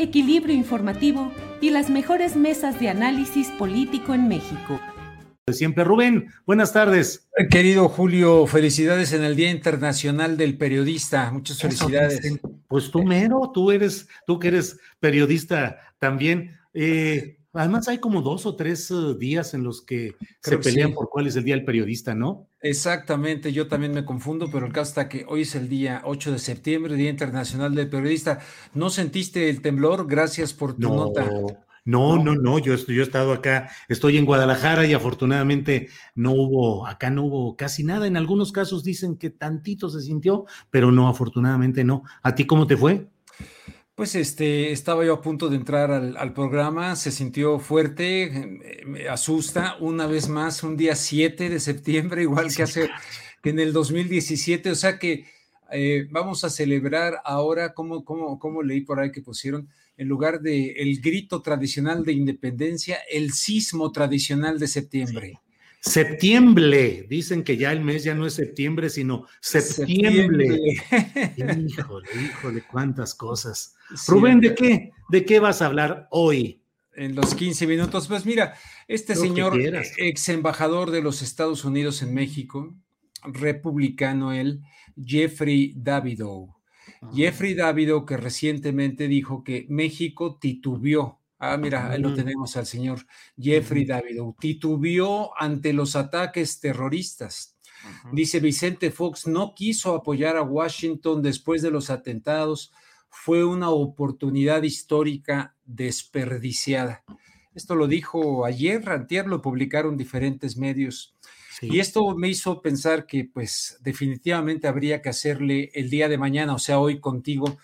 equilibrio informativo y las mejores mesas de análisis político en México. Siempre Rubén, buenas tardes. Querido Julio, felicidades en el Día Internacional del Periodista. Muchas felicidades. Pues tú mero, tú eres, tú que eres periodista también. Eh, además hay como dos o tres uh, días en los que se pelean sí. por cuál es el Día del Periodista, ¿no? Exactamente, yo también me confundo, pero el caso está que hoy es el día 8 de septiembre, Día Internacional del Periodista. ¿No sentiste el temblor? Gracias por tu No, nota. no, no, no, yo, estoy, yo he estado acá, estoy en Guadalajara y afortunadamente no hubo, acá no hubo casi nada. En algunos casos dicen que tantito se sintió, pero no, afortunadamente no. ¿A ti cómo te fue? Pues este, estaba yo a punto de entrar al, al programa, se sintió fuerte, eh, me asusta una vez más, un día 7 de septiembre, igual que hace que en el 2017, o sea que eh, vamos a celebrar ahora, como, como, como leí por ahí que pusieron, en lugar de el grito tradicional de independencia, el sismo tradicional de septiembre. Septiembre, dicen que ya el mes ya no es septiembre, sino septiembre. híjole, híjole, cuántas cosas. Sí, Rubén, ¿de qué? ¿De qué vas a hablar hoy? en los 15 minutos. Pues mira, este señor, ex embajador de los Estados Unidos en México, republicano él, Jeffrey Davidow. Jeffrey Davidow que recientemente dijo que México titubeó. Ah, mira, ahí lo tenemos al señor Jeffrey Davidow. Titubeó ante los ataques terroristas. Dice Vicente Fox, no quiso apoyar a Washington después de los atentados. Fue una oportunidad histórica desperdiciada. Esto lo dijo ayer, antier, lo publicaron diferentes medios. Sí. Y esto me hizo pensar que pues definitivamente habría que hacerle el día de mañana, o sea, hoy contigo,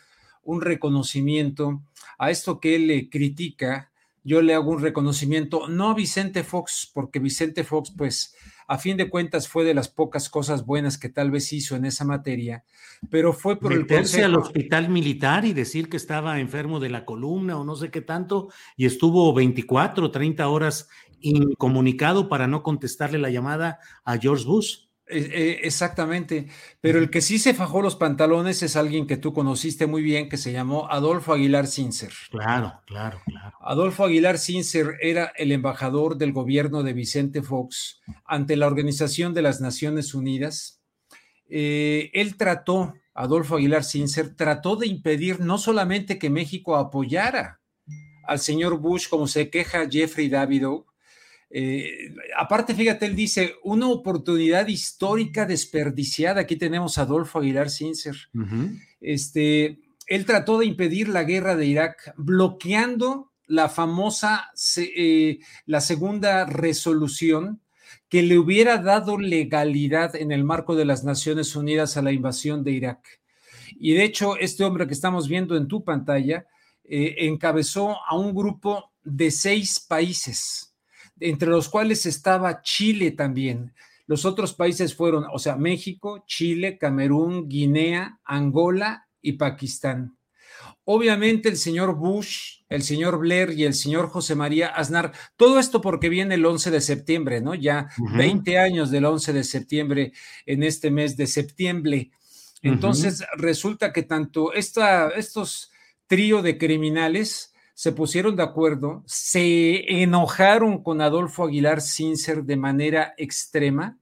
un reconocimiento a esto que él le critica. Yo le hago un reconocimiento, no a Vicente Fox, porque Vicente Fox, pues, a fin de cuentas fue de las pocas cosas buenas que tal vez hizo en esa materia, pero fue por meterse el al hospital militar y decir que estaba enfermo de la columna o no sé qué tanto, y estuvo 24, 30 horas incomunicado para no contestarle la llamada a George Bush. Eh, exactamente, pero el que sí se fajó los pantalones es alguien que tú conociste muy bien, que se llamó Adolfo Aguilar Cincer. Claro, claro, claro. Adolfo Aguilar Cincer era el embajador del gobierno de Vicente Fox ante la Organización de las Naciones Unidas. Eh, él trató, Adolfo Aguilar Cincer, trató de impedir no solamente que México apoyara al señor Bush, como se queja Jeffrey Davidow, eh, aparte, fíjate, él dice, una oportunidad histórica desperdiciada. Aquí tenemos a Adolfo Aguilar Cincer. Ujú. Este, él trató de impedir la guerra de Irak, bloqueando la famosa, eh, la segunda resolución que le hubiera dado legalidad en el marco de las Naciones Unidas a la invasión de Irak. Y de hecho, este hombre que estamos viendo en tu pantalla eh, encabezó a un grupo de seis países, entre los cuales estaba Chile también. Los otros países fueron, o sea, México, Chile, Camerún, Guinea, Angola y Pakistán. Obviamente el señor Bush, el señor Blair y el señor José María Aznar, todo esto porque viene el 11 de septiembre, ¿no? Ya Ujú. 20 años del 11 de septiembre en este mes de septiembre. Entonces resulta que tanto esta, estos trío de criminales se pusieron de acuerdo, se enojaron con Adolfo Aguilar Sincer de manera extrema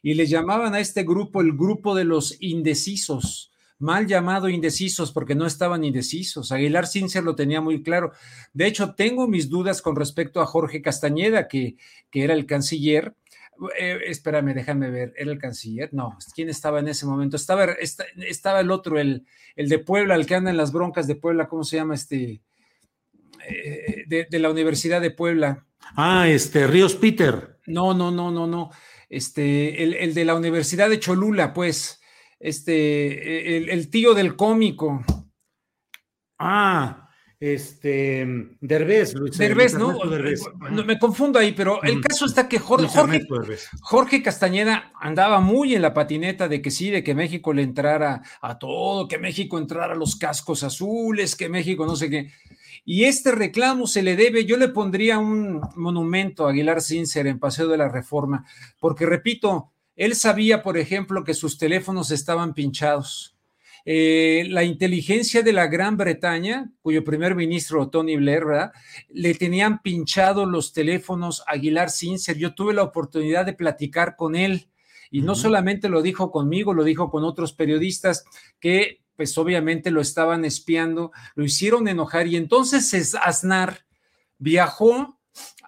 y le llamaban a este grupo el grupo de los indecisos, mal llamado indecisos porque no estaban indecisos. Aguilar Sincer lo tenía muy claro. De hecho, tengo mis dudas con respecto a Jorge Castañeda, que, que era el canciller. Eh, espérame, déjame ver, ¿era el canciller? No, ¿quién estaba en ese momento? Estaba, el otro, el, el de Puebla, el que anda en las broncas de Puebla, ¿cómo se llama este? Eh, de, la Universidad de Puebla. Ah, este, Ríos Peter. No, no, no, no, no. Este, el, de la Universidad de Cholula, pues. Este, el, tío del cómico. Ah, este, Derbez, Luis Derbez, ¿no? Me confundo ahí, pero el caso está que Jorge, Jorge, Castañeda andaba muy en la patineta de que sí, de que México le entrara a todo, que México entrara a los cascos azules, que México no sé qué. Y este reclamo se le debe, yo le pondría un monumento a Aguilar Sincer en Paseo de la Reforma, porque repito, él sabía, por ejemplo, que sus teléfonos estaban pinchados. Eh, la inteligencia de la Gran Bretaña, cuyo primer ministro, Tony Blair, le tenían pinchado los teléfonos a Aguilar Sincer. Yo tuve la oportunidad de platicar con él. Y no solamente lo dijo conmigo, lo dijo con otros periodistas que pues obviamente lo estaban espiando, lo hicieron enojar y entonces Aznar viajó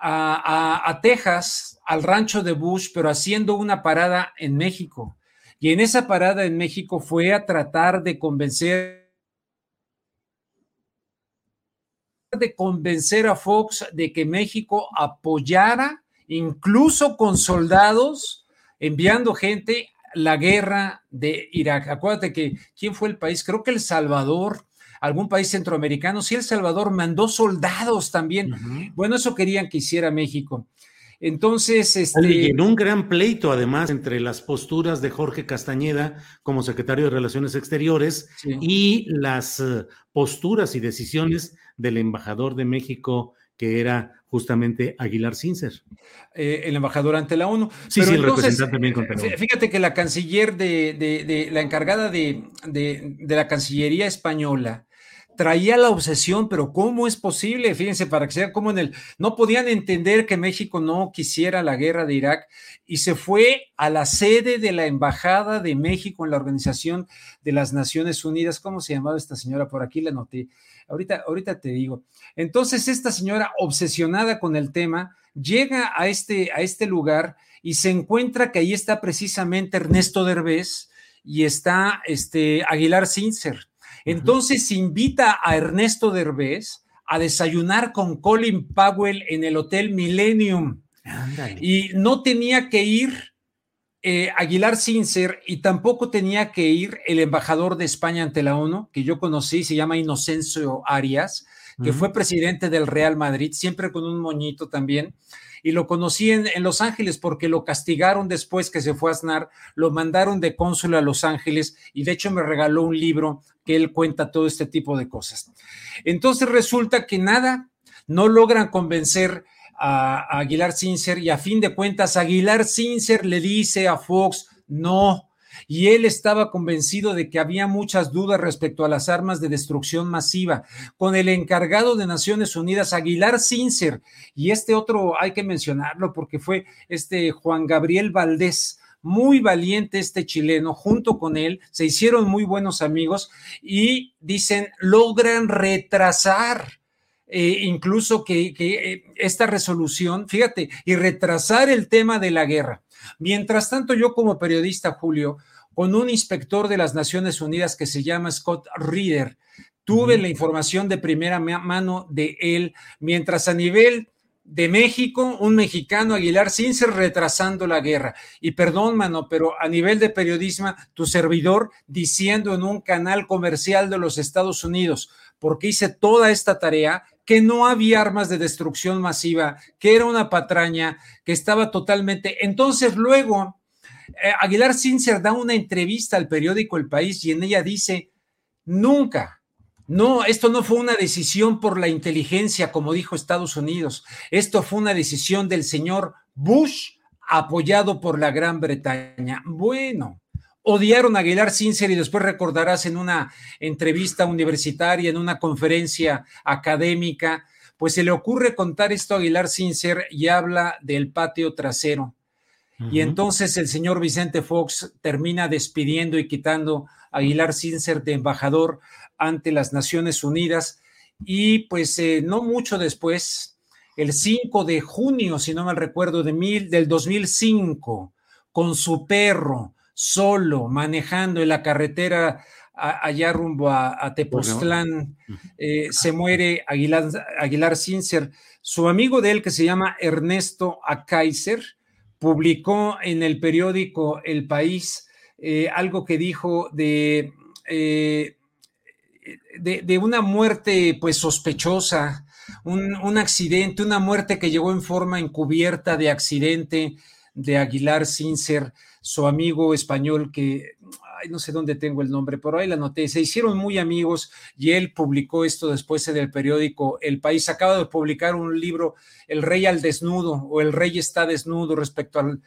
a, Texas, al rancho de Bush, pero haciendo una parada en México. Y en esa parada en México fue a tratar de convencer de convencer a Fox de que México apoyara, incluso con soldados, enviando gente la guerra de Irak. Acuérdate que, ¿quién fue el país? Creo que El Salvador, algún país centroamericano. Sí, El Salvador mandó soldados también. Bueno, eso querían que hiciera México. Entonces, este... en un gran pleito, además, entre las posturas de Jorge Castañeda como secretario de Relaciones Exteriores y las eh, posturas y decisiones del embajador de México, que era justamente Aguilar Sincer. Eh, el embajador ante la ONU. Sí, sí, el representante también Fíjate que la canciller de, la encargada de, la Cancillería española traía la obsesión, pero ¿cómo es posible? Fíjense, para que sea como en el, no podían entender que México no quisiera la guerra de Irak y se fue a la sede de la Embajada de México en la Organización de las Naciones Unidas. ¿Cómo se llamaba esta señora? Por aquí la noté. Ahorita, ahorita te digo. Entonces, esta señora obsesionada con el tema llega a este, a este lugar y se encuentra que ahí está precisamente Ernesto Derbez y está este, Aguilar Sincer. Entonces invita a Ernesto Derbez a desayunar con Colin Powell en el Hotel Millennium. Y no tenía que ir eh, Aguilar Sincer y tampoco tenía que ir el embajador de España ante la ONU, que yo conocí, se llama Inocencio Arias, que fue presidente del Real Madrid, siempre con un moñito también. Y lo conocí en, Los Ángeles porque lo castigaron después que se fue a Aznar, lo mandaron de cónsul a Los Ángeles y de hecho me regaló un libro que él cuenta todo este tipo de cosas. Entonces resulta que nada, no logran convencer a, Aguilar Sincer y a fin de cuentas Aguilar Sincer le dice a Fox, no, y él estaba convencido de que había muchas dudas respecto a las armas de destrucción masiva. Con el encargado de Naciones Unidas, Aguilar Sincer, y este otro hay que mencionarlo porque fue este Juan Gabriel Valdés, muy valiente este chileno, junto con él, se hicieron muy buenos amigos y dicen, logran retrasar eh, incluso que, eh, esta resolución, fíjate, y retrasar el tema de la guerra. Mientras tanto, yo como periodista, Julio, con un inspector de las Naciones Unidas que se llama Scott Reeder, tuve la información de primera mano de él, mientras a nivel de México, un mexicano Aguilar sin ser retrasando la guerra. Y perdón, mano, pero a nivel de periodismo, tu servidor diciendo en un canal comercial de los Estados Unidos, porque hice toda esta tarea, que no había armas de destrucción masiva, que era una patraña, que estaba totalmente. Entonces, luego, eh, Aguilar Sincer da una entrevista al periódico El País y en ella dice: Nunca, no, esto no fue una decisión por la inteligencia, como dijo Estados Unidos. Esto fue una decisión del señor Bush apoyado por la Gran Bretaña. Bueno, odiaron a Aguilar Sincer y después recordarás en una entrevista universitaria, en una conferencia académica, pues se le ocurre contar esto a Aguilar Sincer y habla del patio trasero. Y entonces el señor Vicente Fox termina despidiendo y quitando a Aguilar Sincer de embajador ante las Naciones Unidas. Y pues eh, no mucho después, el 5 de junio, si no mal recuerdo, de mil, del 2005, con su perro, solo, manejando en la carretera allá rumbo a, Tepoztlán, eh, se muere Aguilar, Aguilar Sincer. Su amigo de él, que se llama Ernesto Akaiser, publicó en el periódico El País eh, algo que dijo de, eh, de, una muerte pues sospechosa, un, un, accidente, una muerte que llegó en forma encubierta de accidente de Aguilar Sincer, su amigo español que no sé dónde tengo el nombre, pero ahí la noté, se hicieron muy amigos y él publicó esto después en el periódico El País. Acaba de publicar un libro, El Rey al Desnudo o El Rey está desnudo respecto al,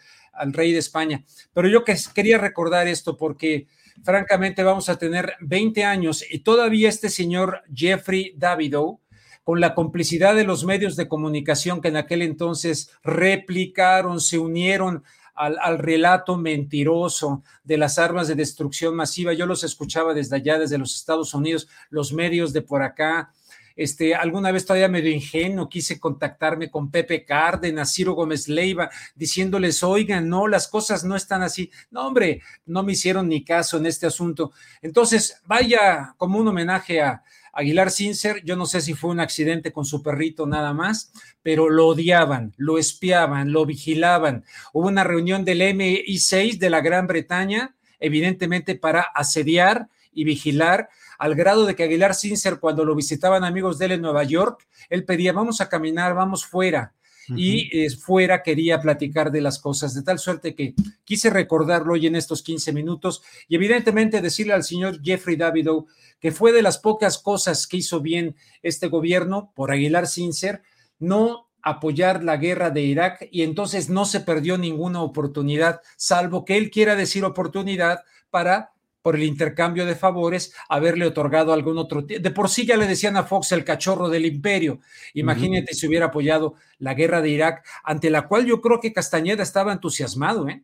Rey de España. Pero yo que, quería recordar esto porque francamente vamos a tener 20 años y todavía este señor Jeffrey Davidow, con la complicidad de los medios de comunicación que en aquel entonces replicaron, se unieron al, relato mentiroso de las armas de destrucción masiva. Yo los escuchaba desde allá, desde los Estados Unidos, los medios de por acá. Este, alguna vez todavía medio ingenuo quise contactarme con Pepe Cárdenas, Ciro Gómez Leiva, diciéndoles, oigan, no, las cosas no están así. No, hombre, no me hicieron ni caso en este asunto. Entonces, vaya como un homenaje a, Aguilar Sincer, yo no sé si fue un accidente con su perrito nada más, pero lo odiaban, lo espiaban, lo vigilaban. Hubo una reunión del MI6 de la Gran Bretaña, evidentemente para asediar y vigilar, al grado de que Aguilar Sincer, cuando lo visitaban amigos de él en Nueva York, él pedía, vamos a caminar, vamos fuera y eh, fuera quería platicar de las cosas, de tal suerte que quise recordarlo hoy en estos 15 minutos y evidentemente decirle al señor Jeffrey Davidow que fue de las pocas cosas que hizo bien este gobierno por Aguilar Sincer, no apoyar la guerra de Irak y entonces no se perdió ninguna oportunidad, salvo que él quiera decir oportunidad para por el intercambio de favores, haberle otorgado algún otro. De por sí ya le decían a Fox el cachorro del imperio. Imagínate si hubiera apoyado la guerra de Irak, ante la cual yo creo que Castañeda estaba entusiasmado. ¿eh?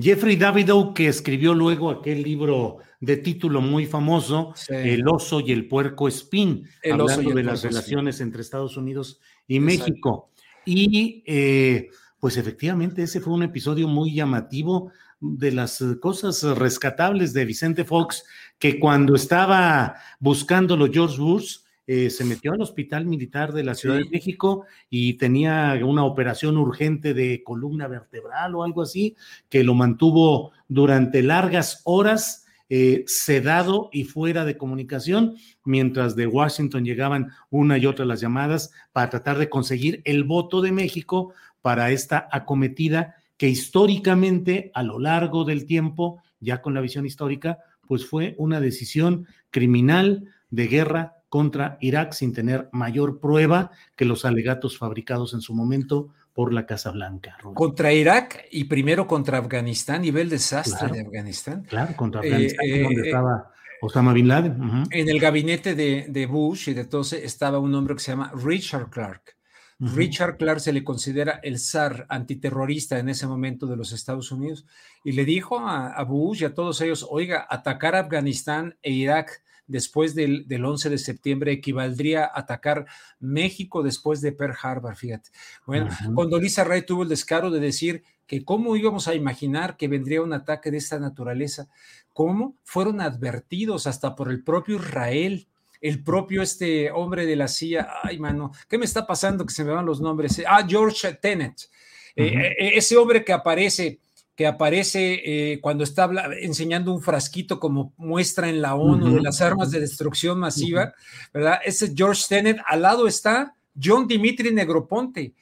Jeffrey Davidow, que escribió luego aquel libro de título muy famoso, El oso y el puerco espín, hablando de las relaciones entre Estados Unidos y México. Y eh, pues efectivamente ese fue un episodio muy llamativo de las eh, cosas rescatables de Vicente Fox, que cuando estaba buscándolo George Bush, eh, se metió al hospital militar de la Ciudad de México y tenía una operación urgente de columna vertebral o algo así, que lo mantuvo durante largas horas eh, sedado y fuera de comunicación, mientras de Washington llegaban una y otra las llamadas para tratar de conseguir el voto de México para esta acometida que históricamente, a lo largo del tiempo, ya con la visión histórica, pues fue una decisión criminal de guerra contra Irak sin tener mayor prueba que los alegatos fabricados en su momento por la Casa Blanca. Contra Irak y primero contra Afganistán, nivel desastre de Afganistán. Claro, contra Afganistán, eh, donde eh, estaba Osama Bin Laden. En el gabinete de, de, Bush y de todos estaba un hombre que se llama Richard Clark. Richard Clark se le considera el zar antiterrorista en ese momento de los Estados Unidos y le dijo a, Bush y a todos ellos, oiga, atacar Afganistán e Irak después del, 11 de septiembre equivaldría a atacar México después de Pearl Harbor, fíjate. Bueno, cuando Lisa Ray tuvo el descaro de decir que cómo íbamos a imaginar que vendría un ataque de esta naturaleza, cómo fueron advertidos hasta por el propio Israel el propio este hombre de la CIA, ay mano, ¿qué me está pasando que se me van los nombres? Ah, George Tenet, eh, eh, ese hombre que aparece que aparece eh, cuando está enseñando un frasquito como muestra en la ONU de las armas de destrucción masiva, ¿verdad? Ese George Tenet, al lado está John Dimitri Negroponte.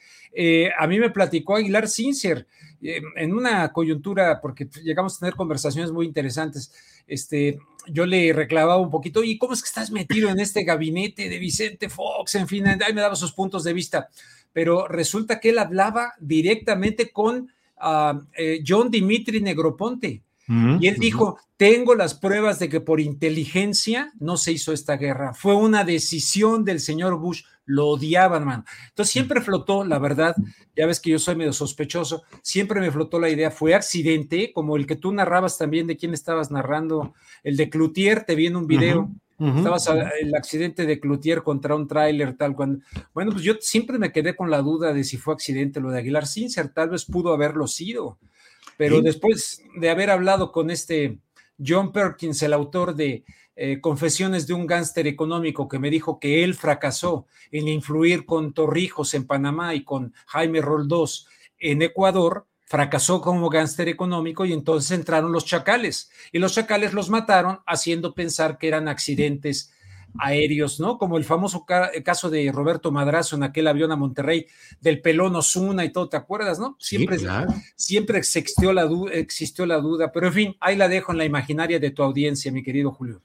A mí me platicó Aguilar Sincer en una coyuntura, porque llegamos a tener conversaciones muy interesantes este, yo le reclamaba un poquito, ¿y cómo es que estás metido en este gabinete de Vicente Fox? En fin, ahí me daba sus puntos de vista, pero resulta que él hablaba directamente con ah, eh, John Dimitri Negroponte. Y él dijo, tengo las pruebas de que por inteligencia no se hizo esta guerra. Fue una decisión del señor Bush. Lo odiaban, man. Entonces siempre flotó, la verdad, ya ves que yo soy medio sospechoso, siempre me flotó la idea, fue accidente, como el que tú narrabas también de quién estabas narrando, el de Cloutier, te vi en un video. Estabas el accidente de Cloutier contra un tráiler, tal cual. Bueno, pues yo siempre me quedé con la duda de si fue accidente lo de Aguilar Sincer, tal vez pudo haberlo sido. Pero después de haber hablado con este John Perkins, el autor de eh, Confesiones de un gánster económico, que me dijo que él fracasó en influir con Torrijos en Panamá y con Jaime Roldós en Ecuador, fracasó como gánster económico y entonces entraron los chacales. Y los chacales los mataron haciendo pensar que eran accidentes aéreos, ¿no? Como el famoso caso de Roberto Madrazo en aquel avión a Monterrey del pelón Osuna y todo, ¿te acuerdas, no? Siempre, siempre existió la, existió la duda, pero en fin, ahí la dejo en la imaginaria de tu audiencia, mi querido Julio.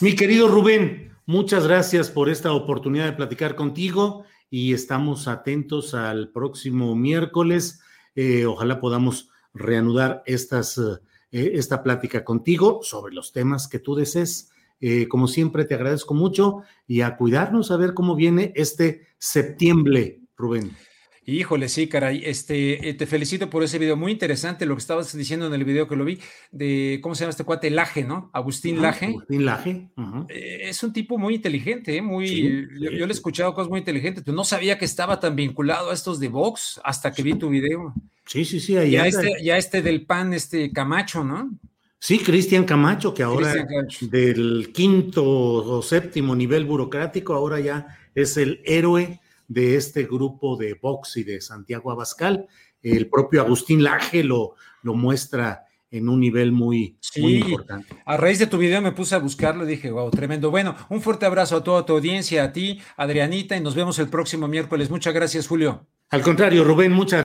Mi querido Rubén, muchas gracias por esta oportunidad de platicar contigo y estamos atentos al próximo miércoles. Eh, ojalá podamos reanudar estas, eh, esta plática contigo sobre los temas que tú desees. Eh, como siempre, te agradezco mucho y a cuidarnos a ver cómo viene este septiembre, Rubén. Híjole, sí, caray. Este, eh, te felicito por ese video. Muy interesante lo que estabas diciendo en el video que lo vi, de cómo se llama este cuate, Laje, ¿no? Agustín Laje. Agustín Laje. Eh, es un tipo muy inteligente, muy. yo, le he escuchado cosas muy inteligentes, pero no sabía que estaba tan vinculado a estos de Vox hasta que vi tu video. Sí, sí, sí. Ahí ya, este, ya este del PAN, este Camacho, ¿no? Sí, Cristian Camacho, que ahora del quinto o séptimo nivel burocrático, ahora ya es el héroe de este grupo de Vox y de Santiago Abascal. El propio Agustín Laje lo, lo muestra en un nivel muy, muy, importante. A raíz de tu video me puse a buscarlo y dije, wow, tremendo. Bueno, un fuerte abrazo a toda tu audiencia, a ti, Adrianita, y nos vemos el próximo miércoles. Muchas gracias, Julio. Al contrario, Rubén, muchas